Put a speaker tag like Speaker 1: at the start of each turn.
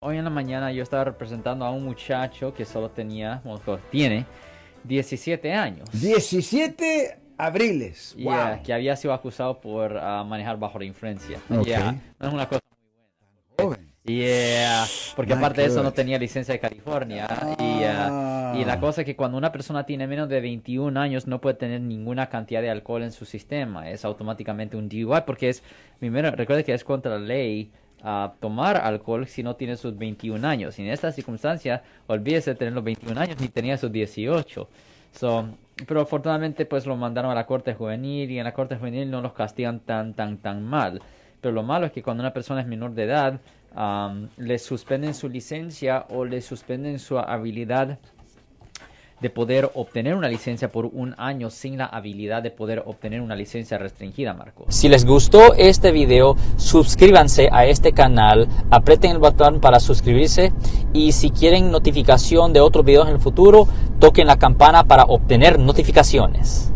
Speaker 1: Hoy en la mañana yo estaba representando a un muchacho que solo tenía, tiene 17 años.
Speaker 2: 17 abriles.
Speaker 1: wow. que había sido acusado por uh, manejar bajo la influencia.
Speaker 2: Okay.
Speaker 1: no es una cosa muy buena. Yeah, porque aparte de eso no tenía licencia de California. Y, uh, y, la
Speaker 2: Ah.
Speaker 1: cosa es que cuando una persona tiene menos de 21 años no puede tener ninguna cantidad de alcohol en su sistema. Es automáticamente un DUI porque es, primero, recuerde que es contra la ley uh, tomar alcohol si no tiene sus 21 años. Y en esta circunstancia, olvídese de tener los 21 años ni tenía sus 18. So, pero afortunadamente pues lo mandaron a la corte juvenil y en la corte juvenil no los castigan tan, tan, tan mal. Pero lo malo es que cuando una persona es menor de edad, um, le suspenden su licencia o le suspenden su habilidad de poder obtener una licencia por un año sin la habilidad de poder obtener una licencia restringida, Marco.
Speaker 3: Si les gustó este video, suscríbanse a este canal, aprieten el botón para suscribirse y si quieren notificación de otros videos en el futuro, toquen la campana para obtener notificaciones.